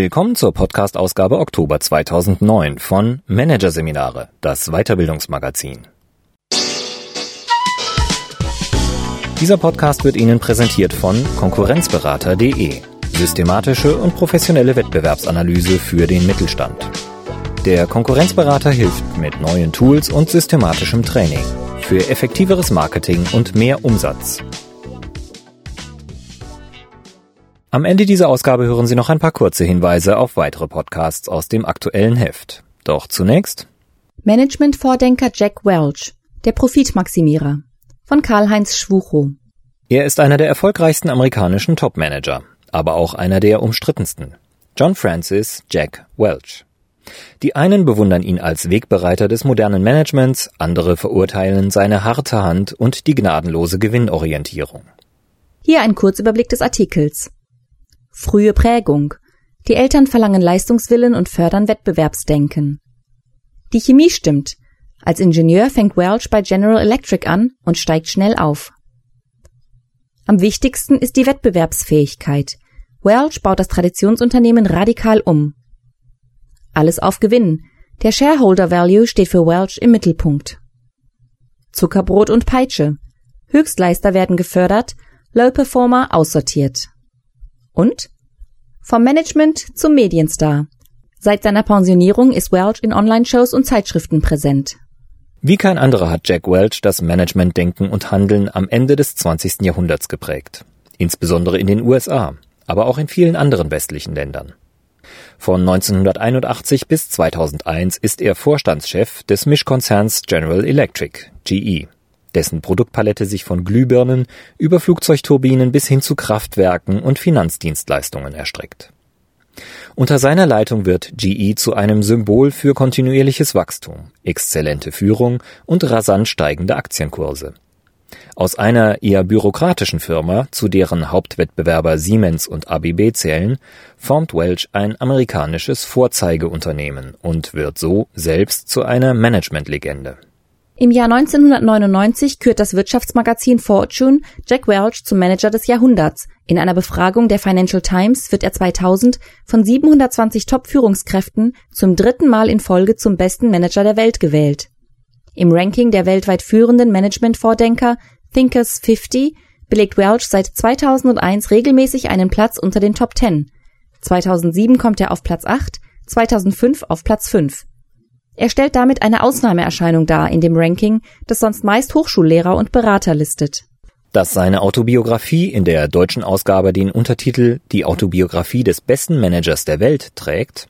Willkommen zur Podcast-Ausgabe Oktober 2009 von Managerseminare, das Weiterbildungsmagazin. Dieser Podcast wird Ihnen präsentiert von Konkurrenzberater.de, systematische und professionelle Wettbewerbsanalyse für den Mittelstand. Der Konkurrenzberater hilft mit neuen Tools und systematischem Training für effektiveres Marketing und mehr Umsatz. Am Ende dieser Ausgabe hören Sie noch ein paar kurze Hinweise auf weitere Podcasts aus dem aktuellen Heft. Doch zunächst Management-Vordenker Jack Welch, der Profitmaximierer von Karl-Heinz Schwuchow. Er ist einer der erfolgreichsten amerikanischen Topmanager, aber auch einer der umstrittensten. John Francis Jack Welch. Die einen bewundern ihn als Wegbereiter des modernen Managements, andere verurteilen seine harte Hand und die gnadenlose Gewinnorientierung. Hier ein Kurzüberblick des Artikels. Frühe Prägung. Die Eltern verlangen Leistungswillen und fördern Wettbewerbsdenken. Die Chemie stimmt. Als Ingenieur fängt Welch bei General Electric an und steigt schnell auf. Am wichtigsten ist die Wettbewerbsfähigkeit. Welch baut das Traditionsunternehmen radikal um. Alles auf Gewinn. Der Shareholder Value steht für Welch im Mittelpunkt. Zuckerbrot und Peitsche. Höchstleister werden gefördert, Low Performer aussortiert. Und? Vom Management zum Medienstar. Seit seiner Pensionierung ist Welch in Online-Shows und Zeitschriften präsent. Wie kein anderer hat Jack Welch das Managementdenken und Handeln am Ende des 20. Jahrhunderts geprägt. Insbesondere in den USA, aber auch in vielen anderen westlichen Ländern. Von 1981 bis 2001 ist er Vorstandschef des Mischkonzerns General Electric, GE dessen Produktpalette sich von Glühbirnen über Flugzeugturbinen bis hin zu Kraftwerken und Finanzdienstleistungen erstreckt. Unter seiner Leitung wird GE zu einem Symbol für kontinuierliches Wachstum, exzellente Führung und rasant steigende Aktienkurse. Aus einer eher bürokratischen Firma, zu deren Hauptwettbewerber Siemens und ABB zählen, formt Welch ein amerikanisches Vorzeigeunternehmen und wird so selbst zu einer Managementlegende. Im Jahr 1999 kürt das Wirtschaftsmagazin Fortune Jack Welch zum Manager des Jahrhunderts. In einer Befragung der Financial Times wird er 2000 von 720 Top-Führungskräften zum dritten Mal in Folge zum besten Manager der Welt gewählt. Im Ranking der weltweit führenden Management-Vordenker Thinkers 50 belegt Welch seit 2001 regelmäßig einen Platz unter den Top 10. 2007 kommt er auf Platz 8, 2005 auf Platz 5. Er stellt damit eine Ausnahmeerscheinung dar in dem Ranking, das sonst meist Hochschullehrer und Berater listet. Dass seine Autobiografie in der deutschen Ausgabe den Untertitel Die Autobiografie des besten Managers der Welt trägt,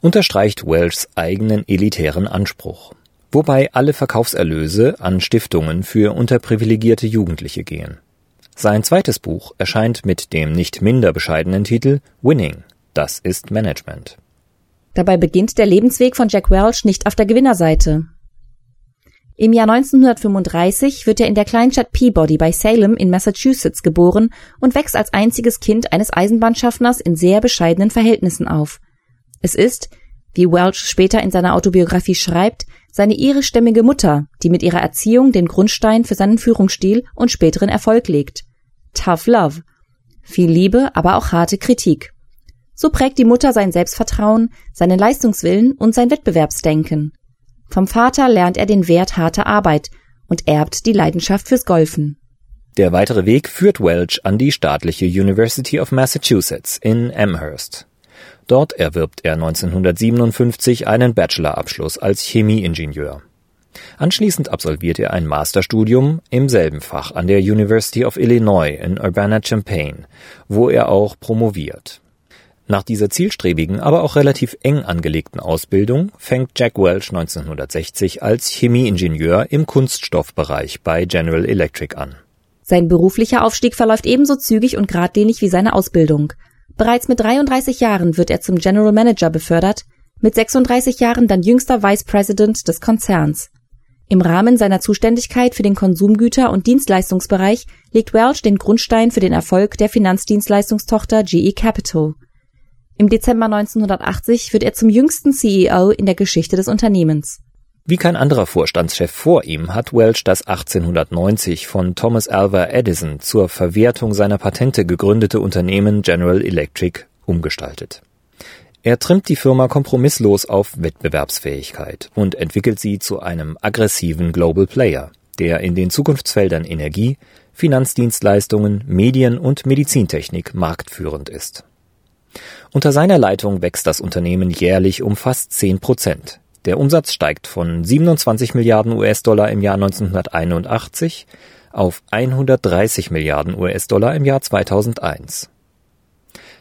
unterstreicht Welchs eigenen elitären Anspruch, wobei alle Verkaufserlöse an Stiftungen für unterprivilegierte Jugendliche gehen. Sein zweites Buch erscheint mit dem nicht minder bescheidenen Titel Winning. Das ist Management. Dabei beginnt der Lebensweg von Jack Welch nicht auf der Gewinnerseite. Im Jahr 1935 wird er in der Kleinstadt Peabody bei Salem in Massachusetts geboren und wächst als einziges Kind eines Eisenbahnschaffners in sehr bescheidenen Verhältnissen auf. Es ist, wie Welch später in seiner Autobiografie schreibt, seine irischstämmige Mutter, die mit ihrer Erziehung den Grundstein für seinen Führungsstil und späteren Erfolg legt. Tough Love. Viel Liebe, aber auch harte Kritik. So prägt die Mutter sein Selbstvertrauen, seinen Leistungswillen und sein Wettbewerbsdenken. Vom Vater lernt er den Wert harter Arbeit und erbt die Leidenschaft fürs Golfen. Der weitere Weg führt Welch an die staatliche University of Massachusetts in Amherst. Dort erwirbt er 1957 einen Bachelorabschluss als Chemieingenieur. Anschließend absolviert er ein Masterstudium im selben Fach an der University of Illinois in Urbana-Champaign, wo er auch promoviert. Nach dieser zielstrebigen, aber auch relativ eng angelegten Ausbildung fängt Jack Welch 1960 als Chemieingenieur im Kunststoffbereich bei General Electric an. Sein beruflicher Aufstieg verläuft ebenso zügig und geradlinig wie seine Ausbildung. Bereits mit 33 Jahren wird er zum General Manager befördert, mit 36 Jahren dann jüngster Vice President des Konzerns. Im Rahmen seiner Zuständigkeit für den Konsumgüter- und Dienstleistungsbereich legt Welch den Grundstein für den Erfolg der Finanzdienstleistungstochter GE Capital. Im Dezember 1980 wird er zum jüngsten CEO in der Geschichte des Unternehmens. Wie kein anderer Vorstandschef vor ihm hat Welch das 1890 von Thomas Alva Edison zur Verwertung seiner Patente gegründete Unternehmen General Electric umgestaltet. Er trimmt die Firma kompromisslos auf Wettbewerbsfähigkeit und entwickelt sie zu einem aggressiven Global Player, der in den Zukunftsfeldern Energie, Finanzdienstleistungen, Medien und Medizintechnik marktführend ist. Unter seiner Leitung wächst das Unternehmen jährlich um fast 10 Prozent. Der Umsatz steigt von 27 Milliarden US-Dollar im Jahr 1981 auf 130 Milliarden US-Dollar im Jahr 2001.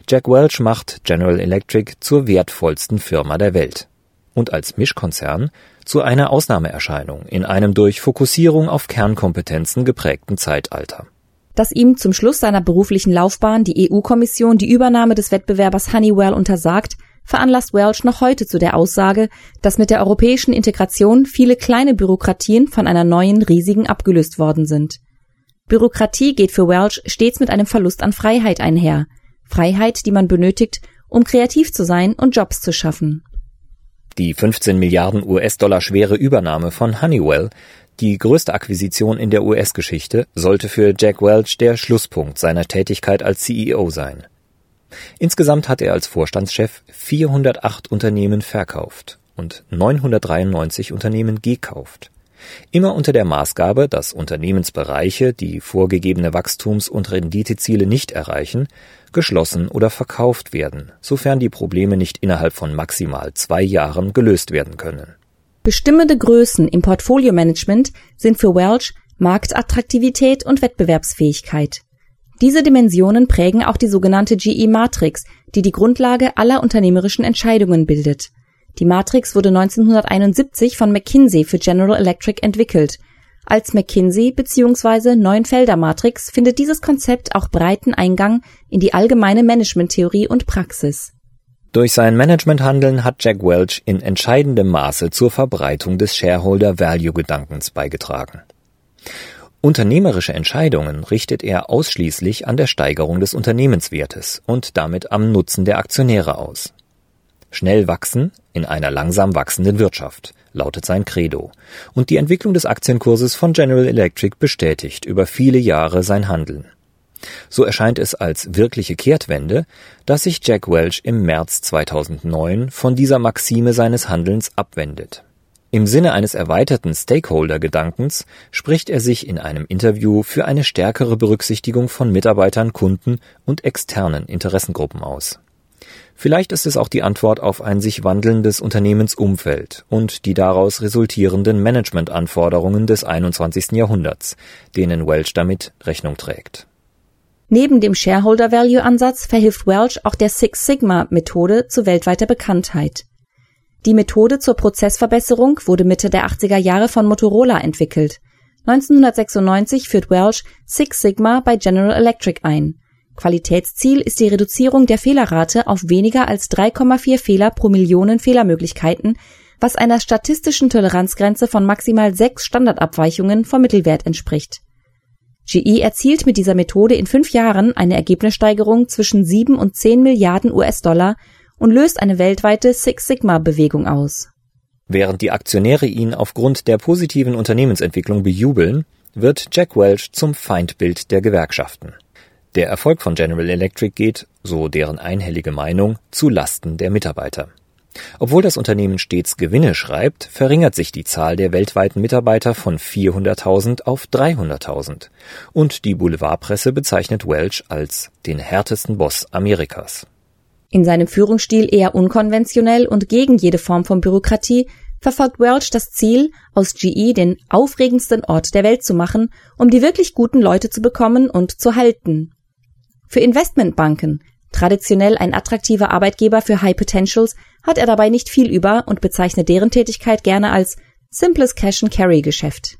Jack Welch macht General Electric zur wertvollsten Firma der Welt und als Mischkonzern zu einer Ausnahmeerscheinung in einem durch Fokussierung auf Kernkompetenzen geprägten Zeitalter. Dass ihm zum Schluss seiner beruflichen Laufbahn die EU-Kommission die Übernahme des Wettbewerbers Honeywell untersagt, veranlasst Welch noch heute zu der Aussage, dass mit der europäischen Integration viele kleine Bürokratien von einer neuen riesigen abgelöst worden sind. Bürokratie geht für Welch stets mit einem Verlust an Freiheit einher, Freiheit, die man benötigt, um kreativ zu sein und Jobs zu schaffen. Die 15 Milliarden US-Dollar schwere Übernahme von Honeywell, die größte Akquisition in der US-Geschichte, sollte für Jack Welch der Schlusspunkt seiner Tätigkeit als CEO sein. Insgesamt hat er als Vorstandschef 408 Unternehmen verkauft und 993 Unternehmen gekauft. Immer unter der Maßgabe, dass Unternehmensbereiche, die vorgegebene Wachstums- und Renditeziele nicht erreichen, geschlossen oder verkauft werden, sofern die Probleme nicht innerhalb von maximal zwei Jahren gelöst werden können. Bestimmende Größen im Portfolio-Management sind für Welch Marktattraktivität und Wettbewerbsfähigkeit. Diese Dimensionen prägen auch die sogenannte GE-Matrix, die die Grundlage aller unternehmerischen Entscheidungen bildet. Die Matrix wurde 1971 von McKinsey für General Electric entwickelt. Als McKinsey bzw. Neuenfelder Matrix findet dieses Konzept auch breiten Eingang in die allgemeine Managementtheorie und Praxis. Durch sein Managementhandeln hat Jack Welch in entscheidendem Maße zur Verbreitung des Shareholder Value Gedankens beigetragen. Unternehmerische Entscheidungen richtet er ausschließlich an der Steigerung des Unternehmenswertes und damit am Nutzen der Aktionäre aus. Schnell wachsen in einer langsam wachsenden Wirtschaft, lautet sein Credo. Und die Entwicklung des Aktienkurses von General Electric bestätigt über viele Jahre sein Handeln. So erscheint es als wirkliche Kehrtwende, dass sich Jack Welch im März 2009 von dieser Maxime seines Handelns abwendet. Im Sinne eines erweiterten Stakeholder-Gedankens spricht er sich in einem Interview für eine stärkere Berücksichtigung von Mitarbeitern, Kunden und externen Interessengruppen aus. Vielleicht ist es auch die Antwort auf ein sich wandelndes Unternehmensumfeld und die daraus resultierenden Managementanforderungen des 21. Jahrhunderts, denen Welch damit Rechnung trägt. Neben dem Shareholder Value Ansatz verhilft Welch auch der Six Sigma Methode zu weltweiter Bekanntheit. Die Methode zur Prozessverbesserung wurde Mitte der 80er Jahre von Motorola entwickelt. 1996 führt Welch Six Sigma bei General Electric ein. Qualitätsziel ist die Reduzierung der Fehlerrate auf weniger als 3,4 Fehler pro Millionen Fehlermöglichkeiten, was einer statistischen Toleranzgrenze von maximal sechs Standardabweichungen vom Mittelwert entspricht. GE erzielt mit dieser Methode in fünf Jahren eine Ergebnissteigerung zwischen 7 und 10 Milliarden US-Dollar und löst eine weltweite Six Sigma-Bewegung aus. Während die Aktionäre ihn aufgrund der positiven Unternehmensentwicklung bejubeln, wird Jack Welch zum Feindbild der Gewerkschaften. Der Erfolg von General Electric geht, so deren einhellige Meinung, zu Lasten der Mitarbeiter. Obwohl das Unternehmen stets Gewinne schreibt, verringert sich die Zahl der weltweiten Mitarbeiter von 400.000 auf 300.000 und die Boulevardpresse bezeichnet Welch als den härtesten Boss Amerikas. In seinem Führungsstil eher unkonventionell und gegen jede Form von Bürokratie verfolgt Welch das Ziel, aus GE den aufregendsten Ort der Welt zu machen, um die wirklich guten Leute zu bekommen und zu halten. Für Investmentbanken, traditionell ein attraktiver Arbeitgeber für High Potentials, hat er dabei nicht viel über und bezeichnet deren Tätigkeit gerne als simples Cash-and-Carry-Geschäft.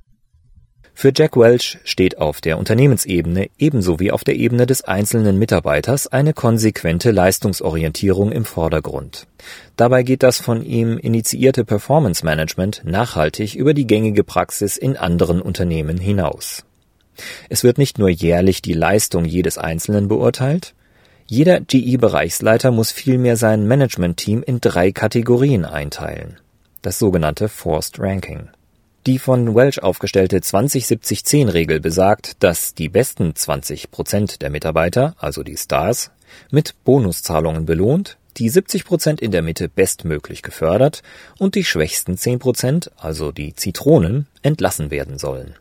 Für Jack Welch steht auf der Unternehmensebene ebenso wie auf der Ebene des einzelnen Mitarbeiters eine konsequente Leistungsorientierung im Vordergrund. Dabei geht das von ihm initiierte Performance Management nachhaltig über die gängige Praxis in anderen Unternehmen hinaus. Es wird nicht nur jährlich die Leistung jedes Einzelnen beurteilt, jeder GE-Bereichsleiter muss vielmehr sein Managementteam in drei Kategorien einteilen. Das sogenannte Forced Ranking. Die von Welch aufgestellte 20-70-10-Regel besagt, dass die besten 20 Prozent der Mitarbeiter, also die Stars, mit Bonuszahlungen belohnt, die 70 Prozent in der Mitte bestmöglich gefördert und die schwächsten 10 Prozent, also die Zitronen, entlassen werden sollen.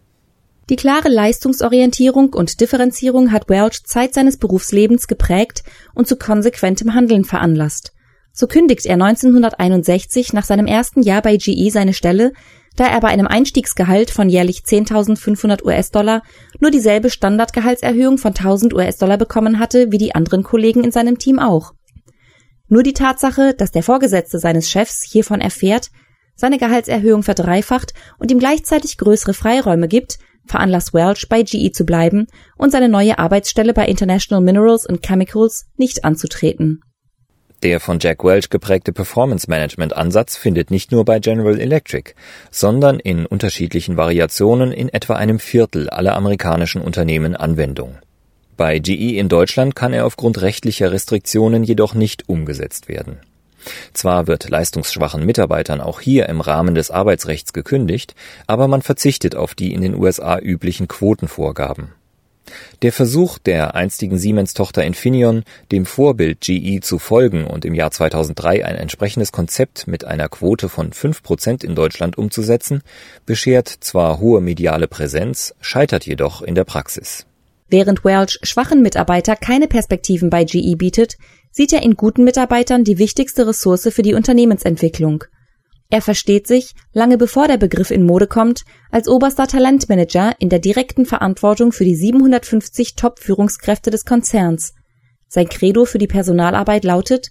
Die klare Leistungsorientierung und Differenzierung hat Welch Zeit seines Berufslebens geprägt und zu konsequentem Handeln veranlasst. So kündigt er 1961 nach seinem ersten Jahr bei GE seine Stelle, da er bei einem Einstiegsgehalt von jährlich 10.500 US-Dollar nur dieselbe Standardgehaltserhöhung von 1.000 US-Dollar bekommen hatte wie die anderen Kollegen in seinem Team auch. Nur die Tatsache, dass der Vorgesetzte seines Chefs hiervon erfährt, seine Gehaltserhöhung verdreifacht und ihm gleichzeitig größere Freiräume gibt, veranlasst Welch bei GE zu bleiben und seine neue Arbeitsstelle bei International Minerals and Chemicals nicht anzutreten. Der von Jack Welch geprägte Performance-Management-Ansatz findet nicht nur bei General Electric, sondern in unterschiedlichen Variationen in etwa einem Viertel aller amerikanischen Unternehmen Anwendung. Bei GE in Deutschland kann er aufgrund rechtlicher Restriktionen jedoch nicht umgesetzt werden. Zwar wird leistungsschwachen Mitarbeitern auch hier im Rahmen des Arbeitsrechts gekündigt, aber man verzichtet auf die in den USA üblichen Quotenvorgaben. Der Versuch der einstigen Siemens-Tochter Infineon, dem Vorbild GE zu folgen und im Jahr 2003 ein entsprechendes Konzept mit einer Quote von fünf Prozent in Deutschland umzusetzen, beschert zwar hohe mediale Präsenz, scheitert jedoch in der Praxis. Während Welch schwachen Mitarbeiter keine Perspektiven bei GE bietet, sieht er in guten Mitarbeitern die wichtigste Ressource für die Unternehmensentwicklung – er versteht sich, lange bevor der Begriff in Mode kommt, als oberster Talentmanager in der direkten Verantwortung für die 750 Top-Führungskräfte des Konzerns. Sein Credo für die Personalarbeit lautet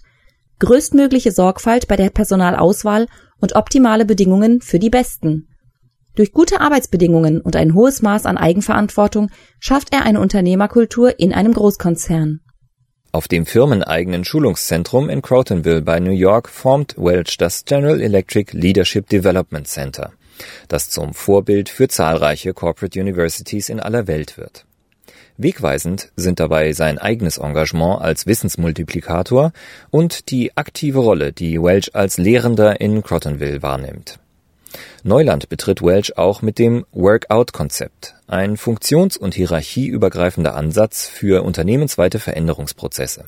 größtmögliche Sorgfalt bei der Personalauswahl und optimale Bedingungen für die Besten. Durch gute Arbeitsbedingungen und ein hohes Maß an Eigenverantwortung schafft er eine Unternehmerkultur in einem Großkonzern. Auf dem firmeneigenen Schulungszentrum in Crotonville bei New York formt Welch das General Electric Leadership Development Center, das zum Vorbild für zahlreiche Corporate Universities in aller Welt wird. Wegweisend sind dabei sein eigenes Engagement als Wissensmultiplikator und die aktive Rolle, die Welch als Lehrender in Crotonville wahrnimmt. Neuland betritt Welch auch mit dem Workout-Konzept, ein funktions- und hierarchieübergreifender Ansatz für unternehmensweite Veränderungsprozesse.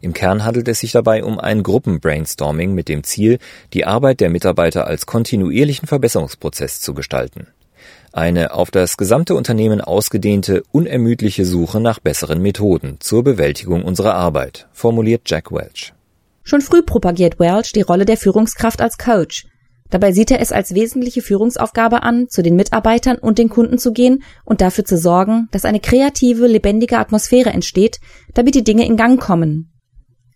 Im Kern handelt es sich dabei um ein Gruppenbrainstorming mit dem Ziel, die Arbeit der Mitarbeiter als kontinuierlichen Verbesserungsprozess zu gestalten. Eine auf das gesamte Unternehmen ausgedehnte, unermüdliche Suche nach besseren Methoden zur Bewältigung unserer Arbeit, formuliert Jack Welch. Schon früh propagiert Welch die Rolle der Führungskraft als Coach, Dabei sieht er es als wesentliche Führungsaufgabe an, zu den Mitarbeitern und den Kunden zu gehen und dafür zu sorgen, dass eine kreative, lebendige Atmosphäre entsteht, damit die Dinge in Gang kommen.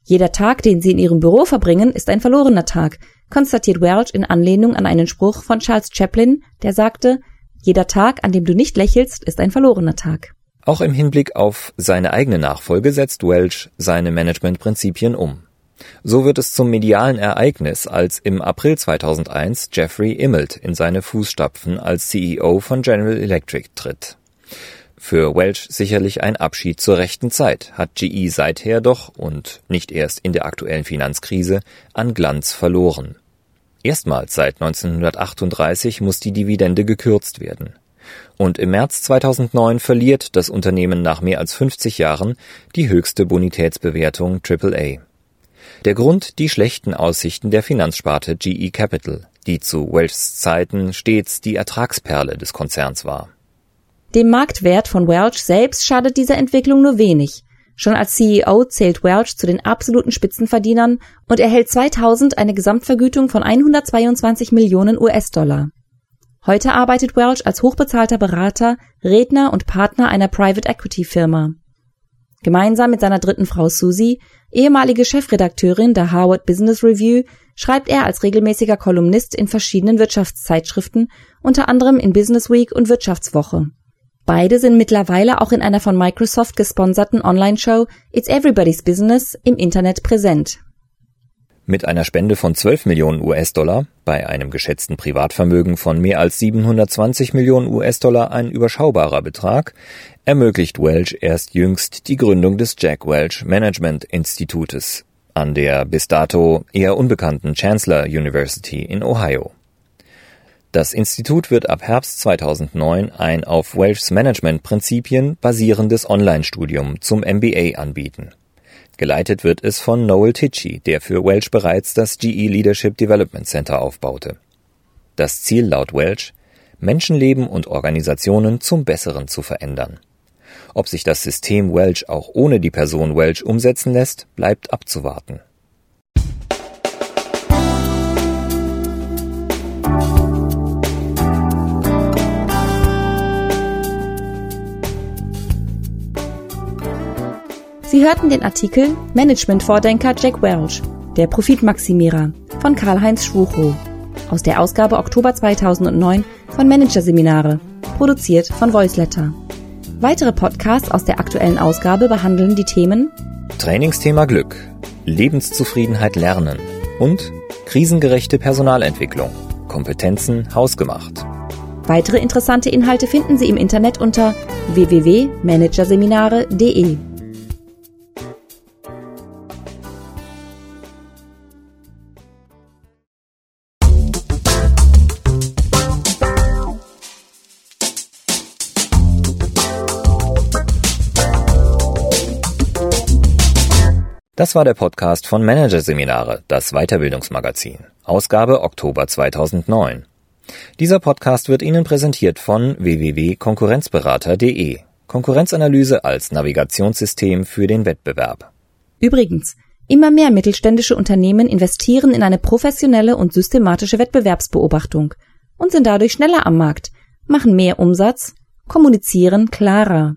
Jeder Tag, den Sie in Ihrem Büro verbringen, ist ein verlorener Tag, konstatiert Welch in Anlehnung an einen Spruch von Charles Chaplin, der sagte, jeder Tag, an dem du nicht lächelst, ist ein verlorener Tag. Auch im Hinblick auf seine eigene Nachfolge setzt Welch seine Managementprinzipien um. So wird es zum medialen Ereignis, als im April 2001 Jeffrey Immelt in seine Fußstapfen als CEO von General Electric tritt. Für Welch sicherlich ein Abschied zur rechten Zeit, hat GE seither doch und nicht erst in der aktuellen Finanzkrise an Glanz verloren. Erstmals seit 1938 muss die Dividende gekürzt werden. Und im März 2009 verliert das Unternehmen nach mehr als 50 Jahren die höchste Bonitätsbewertung AAA. Der Grund die schlechten Aussichten der Finanzsparte GE Capital, die zu Welchs Zeiten stets die Ertragsperle des Konzerns war. Dem Marktwert von Welch selbst schadet diese Entwicklung nur wenig. Schon als CEO zählt Welch zu den absoluten Spitzenverdienern und erhält 2000 eine Gesamtvergütung von 122 Millionen US-Dollar. Heute arbeitet Welch als hochbezahlter Berater, Redner und Partner einer Private Equity Firma. Gemeinsam mit seiner dritten Frau Susie Ehemalige Chefredakteurin der Harvard Business Review schreibt er als regelmäßiger Kolumnist in verschiedenen Wirtschaftszeitschriften, unter anderem in Business Week und Wirtschaftswoche. Beide sind mittlerweile auch in einer von Microsoft gesponserten Online-Show It's Everybody's Business im Internet präsent. Mit einer Spende von 12 Millionen US-Dollar, bei einem geschätzten Privatvermögen von mehr als 720 Millionen US-Dollar ein überschaubarer Betrag, ermöglicht Welch erst jüngst die Gründung des Jack Welch Management Institutes an der bis dato eher unbekannten Chancellor University in Ohio. Das Institut wird ab Herbst 2009 ein auf Welchs Managementprinzipien basierendes Online-Studium zum MBA anbieten. Geleitet wird es von Noel Tichy, der für Welch bereits das GE Leadership Development Center aufbaute. Das Ziel laut Welch, Menschenleben und Organisationen zum Besseren zu verändern. Ob sich das System Welch auch ohne die Person Welch umsetzen lässt, bleibt abzuwarten. Sie hörten den Artikel Management-Vordenker Jack Welch, der Profitmaximierer von Karl-Heinz Schwuchow aus der Ausgabe Oktober 2009 von Managerseminare, produziert von Voiceletter. Weitere Podcasts aus der aktuellen Ausgabe behandeln die Themen Trainingsthema Glück, Lebenszufriedenheit lernen und krisengerechte Personalentwicklung, Kompetenzen hausgemacht. Weitere interessante Inhalte finden Sie im Internet unter www.managerseminare.de. Das war der Podcast von Managerseminare, das Weiterbildungsmagazin, Ausgabe Oktober 2009. Dieser Podcast wird Ihnen präsentiert von www.konkurrenzberater.de. Konkurrenzanalyse als Navigationssystem für den Wettbewerb. Übrigens, immer mehr mittelständische Unternehmen investieren in eine professionelle und systematische Wettbewerbsbeobachtung und sind dadurch schneller am Markt, machen mehr Umsatz, kommunizieren klarer.